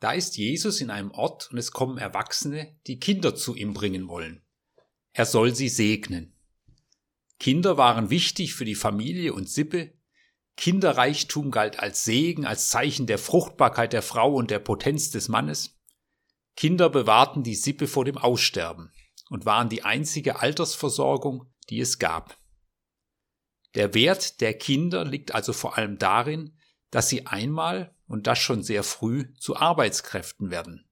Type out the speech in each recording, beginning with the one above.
Da ist Jesus in einem Ort und es kommen Erwachsene, die Kinder zu ihm bringen wollen. Er soll sie segnen. Kinder waren wichtig für die Familie und Sippe. Kinderreichtum galt als Segen, als Zeichen der Fruchtbarkeit der Frau und der Potenz des Mannes. Kinder bewahrten die Sippe vor dem Aussterben und waren die einzige Altersversorgung, die es gab. Der Wert der Kinder liegt also vor allem darin, dass sie einmal, und das schon sehr früh, zu Arbeitskräften werden.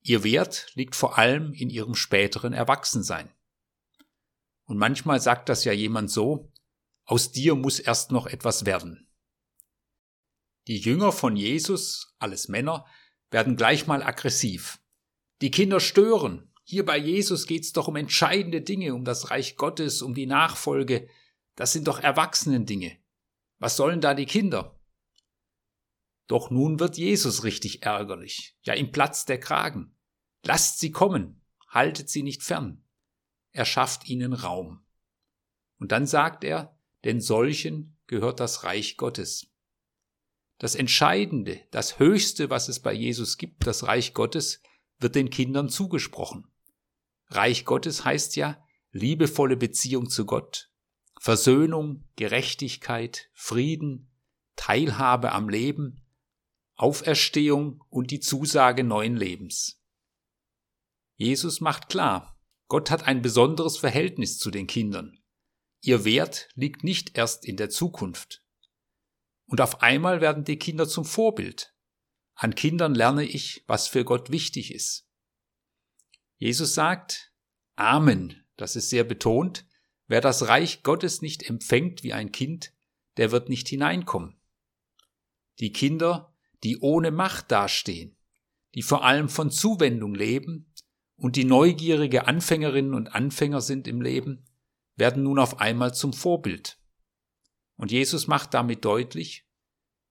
Ihr Wert liegt vor allem in ihrem späteren Erwachsensein. Und manchmal sagt das ja jemand so, aus dir muss erst noch etwas werden. Die Jünger von Jesus, alles Männer, werden gleich mal aggressiv. Die Kinder stören. Hier bei Jesus geht's doch um entscheidende Dinge, um das Reich Gottes, um die Nachfolge. Das sind doch Erwachsenen-Dinge. Was sollen da die Kinder? Doch nun wird Jesus richtig ärgerlich. Ja, ihm platzt der Kragen. Lasst sie kommen, haltet sie nicht fern. Er schafft ihnen Raum. Und dann sagt er, denn solchen gehört das Reich Gottes. Das Entscheidende, das Höchste, was es bei Jesus gibt, das Reich Gottes, wird den Kindern zugesprochen. Reich Gottes heißt ja liebevolle Beziehung zu Gott, Versöhnung, Gerechtigkeit, Frieden, Teilhabe am Leben, Auferstehung und die Zusage neuen Lebens. Jesus macht klar, Gott hat ein besonderes Verhältnis zu den Kindern. Ihr Wert liegt nicht erst in der Zukunft. Und auf einmal werden die Kinder zum Vorbild. An Kindern lerne ich, was für Gott wichtig ist. Jesus sagt, Amen, das ist sehr betont, wer das Reich Gottes nicht empfängt wie ein Kind, der wird nicht hineinkommen. Die Kinder die ohne Macht dastehen, die vor allem von Zuwendung leben und die neugierige Anfängerinnen und Anfänger sind im Leben, werden nun auf einmal zum Vorbild. Und Jesus macht damit deutlich,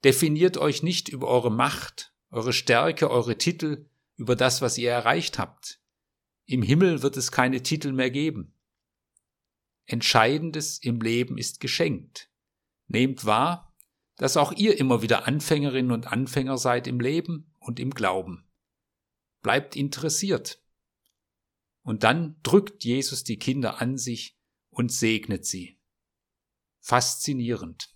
definiert euch nicht über eure Macht, eure Stärke, eure Titel, über das, was ihr erreicht habt. Im Himmel wird es keine Titel mehr geben. Entscheidendes im Leben ist geschenkt. Nehmt wahr, dass auch ihr immer wieder Anfängerinnen und Anfänger seid im Leben und im Glauben. Bleibt interessiert. Und dann drückt Jesus die Kinder an sich und segnet sie. Faszinierend.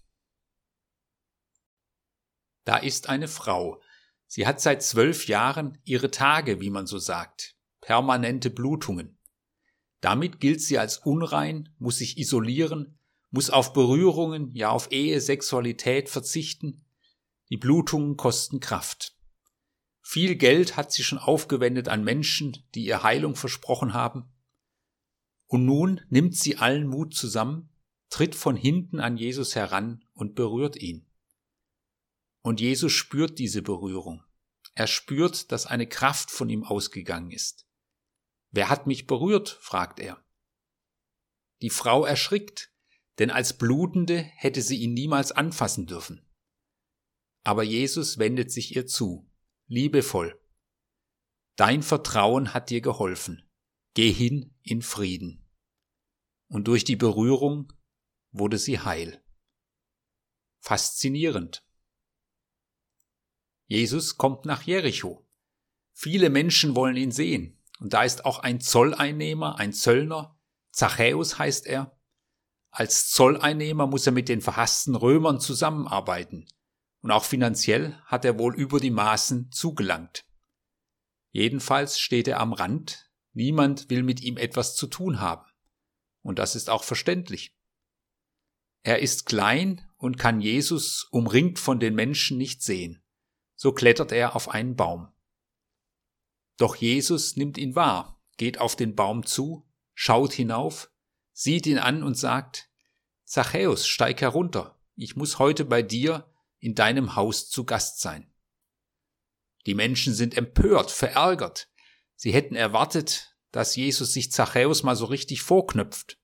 Da ist eine Frau. Sie hat seit zwölf Jahren ihre Tage, wie man so sagt, permanente Blutungen. Damit gilt sie als unrein, muss sich isolieren muss auf Berührungen, ja auf Ehe, Sexualität verzichten. Die Blutungen kosten Kraft. Viel Geld hat sie schon aufgewendet an Menschen, die ihr Heilung versprochen haben. Und nun nimmt sie allen Mut zusammen, tritt von hinten an Jesus heran und berührt ihn. Und Jesus spürt diese Berührung. Er spürt, dass eine Kraft von ihm ausgegangen ist. Wer hat mich berührt? fragt er. Die Frau erschrickt, denn als Blutende hätte sie ihn niemals anfassen dürfen. Aber Jesus wendet sich ihr zu, liebevoll. Dein Vertrauen hat dir geholfen. Geh hin in Frieden. Und durch die Berührung wurde sie heil. Faszinierend. Jesus kommt nach Jericho. Viele Menschen wollen ihn sehen. Und da ist auch ein Zolleinnehmer, ein Zöllner. Zachäus heißt er. Als Zolleinnehmer muss er mit den verhassten Römern zusammenarbeiten, und auch finanziell hat er wohl über die Maßen zugelangt. Jedenfalls steht er am Rand, niemand will mit ihm etwas zu tun haben, und das ist auch verständlich. Er ist klein und kann Jesus umringt von den Menschen nicht sehen, so klettert er auf einen Baum. Doch Jesus nimmt ihn wahr, geht auf den Baum zu, schaut hinauf, sieht ihn an und sagt, Zachäus, steig herunter, ich muss heute bei dir in deinem Haus zu Gast sein. Die Menschen sind empört, verärgert. Sie hätten erwartet, dass Jesus sich Zachäus mal so richtig vorknöpft.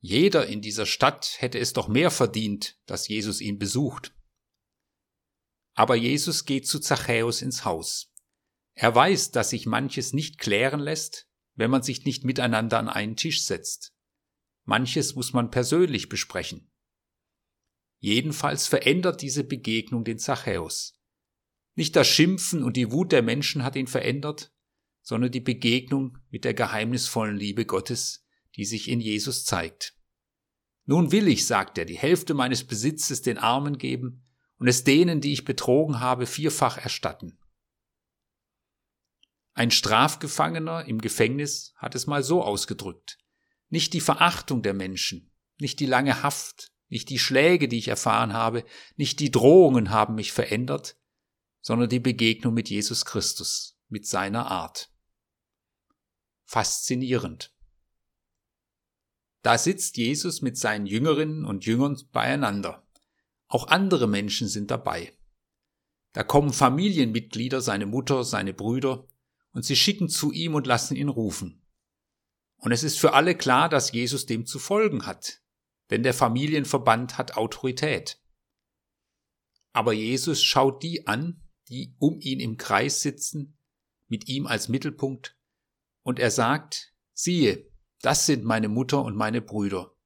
Jeder in dieser Stadt hätte es doch mehr verdient, dass Jesus ihn besucht. Aber Jesus geht zu Zachäus ins Haus. Er weiß, dass sich manches nicht klären lässt, wenn man sich nicht miteinander an einen Tisch setzt. Manches muss man persönlich besprechen. Jedenfalls verändert diese Begegnung den Zachäus. Nicht das Schimpfen und die Wut der Menschen hat ihn verändert, sondern die Begegnung mit der geheimnisvollen Liebe Gottes, die sich in Jesus zeigt. Nun will ich, sagt er, die Hälfte meines Besitzes den Armen geben und es denen, die ich betrogen habe, vierfach erstatten. Ein Strafgefangener im Gefängnis hat es mal so ausgedrückt. Nicht die Verachtung der Menschen, nicht die lange Haft, nicht die Schläge, die ich erfahren habe, nicht die Drohungen haben mich verändert, sondern die Begegnung mit Jesus Christus, mit seiner Art. Faszinierend. Da sitzt Jesus mit seinen Jüngerinnen und Jüngern beieinander. Auch andere Menschen sind dabei. Da kommen Familienmitglieder, seine Mutter, seine Brüder, und sie schicken zu ihm und lassen ihn rufen. Und es ist für alle klar, dass Jesus dem zu folgen hat, denn der Familienverband hat Autorität. Aber Jesus schaut die an, die um ihn im Kreis sitzen, mit ihm als Mittelpunkt, und er sagt, siehe, das sind meine Mutter und meine Brüder.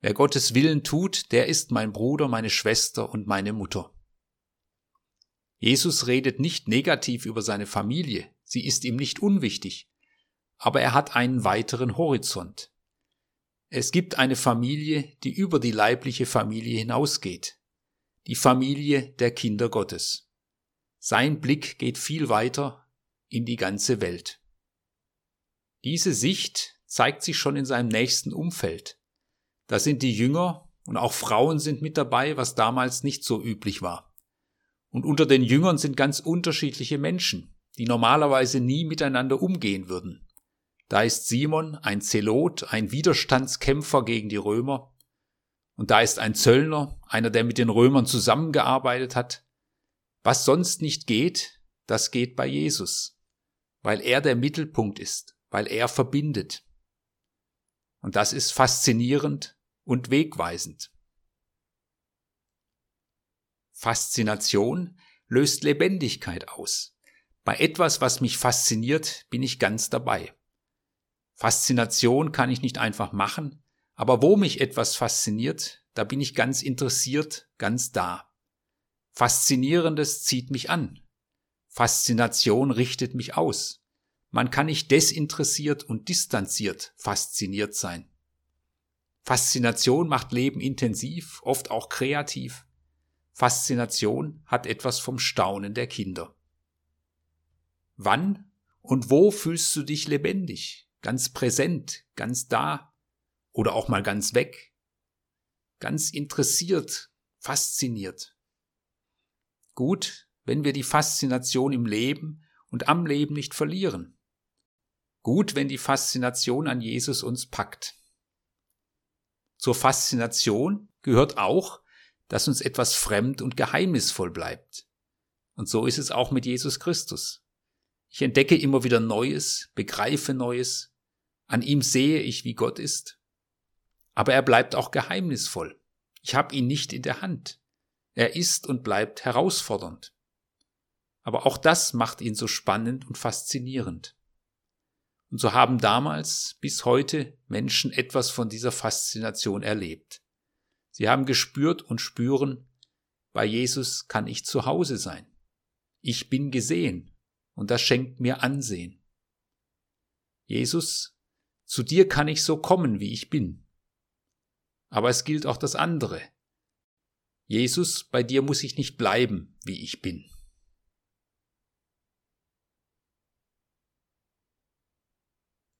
Wer Gottes Willen tut, der ist mein Bruder, meine Schwester und meine Mutter. Jesus redet nicht negativ über seine Familie, sie ist ihm nicht unwichtig, aber er hat einen weiteren Horizont. Es gibt eine Familie, die über die leibliche Familie hinausgeht, die Familie der Kinder Gottes. Sein Blick geht viel weiter in die ganze Welt. Diese Sicht zeigt sich schon in seinem nächsten Umfeld. Da sind die Jünger und auch Frauen sind mit dabei, was damals nicht so üblich war. Und unter den Jüngern sind ganz unterschiedliche Menschen, die normalerweise nie miteinander umgehen würden. Da ist Simon ein Zelot, ein Widerstandskämpfer gegen die Römer. Und da ist ein Zöllner, einer, der mit den Römern zusammengearbeitet hat. Was sonst nicht geht, das geht bei Jesus, weil er der Mittelpunkt ist, weil er verbindet. Und das ist faszinierend und wegweisend. Faszination löst Lebendigkeit aus. Bei etwas, was mich fasziniert, bin ich ganz dabei. Faszination kann ich nicht einfach machen, aber wo mich etwas fasziniert, da bin ich ganz interessiert, ganz da. Faszinierendes zieht mich an. Faszination richtet mich aus. Man kann nicht desinteressiert und distanziert fasziniert sein. Faszination macht Leben intensiv, oft auch kreativ. Faszination hat etwas vom Staunen der Kinder. Wann und wo fühlst du dich lebendig, ganz präsent, ganz da oder auch mal ganz weg, ganz interessiert, fasziniert? Gut, wenn wir die Faszination im Leben und am Leben nicht verlieren. Gut, wenn die Faszination an Jesus uns packt. Zur Faszination gehört auch, dass uns etwas fremd und geheimnisvoll bleibt. Und so ist es auch mit Jesus Christus. Ich entdecke immer wieder Neues, begreife Neues, an ihm sehe ich, wie Gott ist. Aber er bleibt auch geheimnisvoll. Ich habe ihn nicht in der Hand. Er ist und bleibt herausfordernd. Aber auch das macht ihn so spannend und faszinierend. Und so haben damals bis heute Menschen etwas von dieser Faszination erlebt. Sie haben gespürt und spüren, bei Jesus kann ich zu Hause sein. Ich bin gesehen und das schenkt mir Ansehen. Jesus, zu dir kann ich so kommen, wie ich bin. Aber es gilt auch das andere. Jesus, bei dir muss ich nicht bleiben, wie ich bin.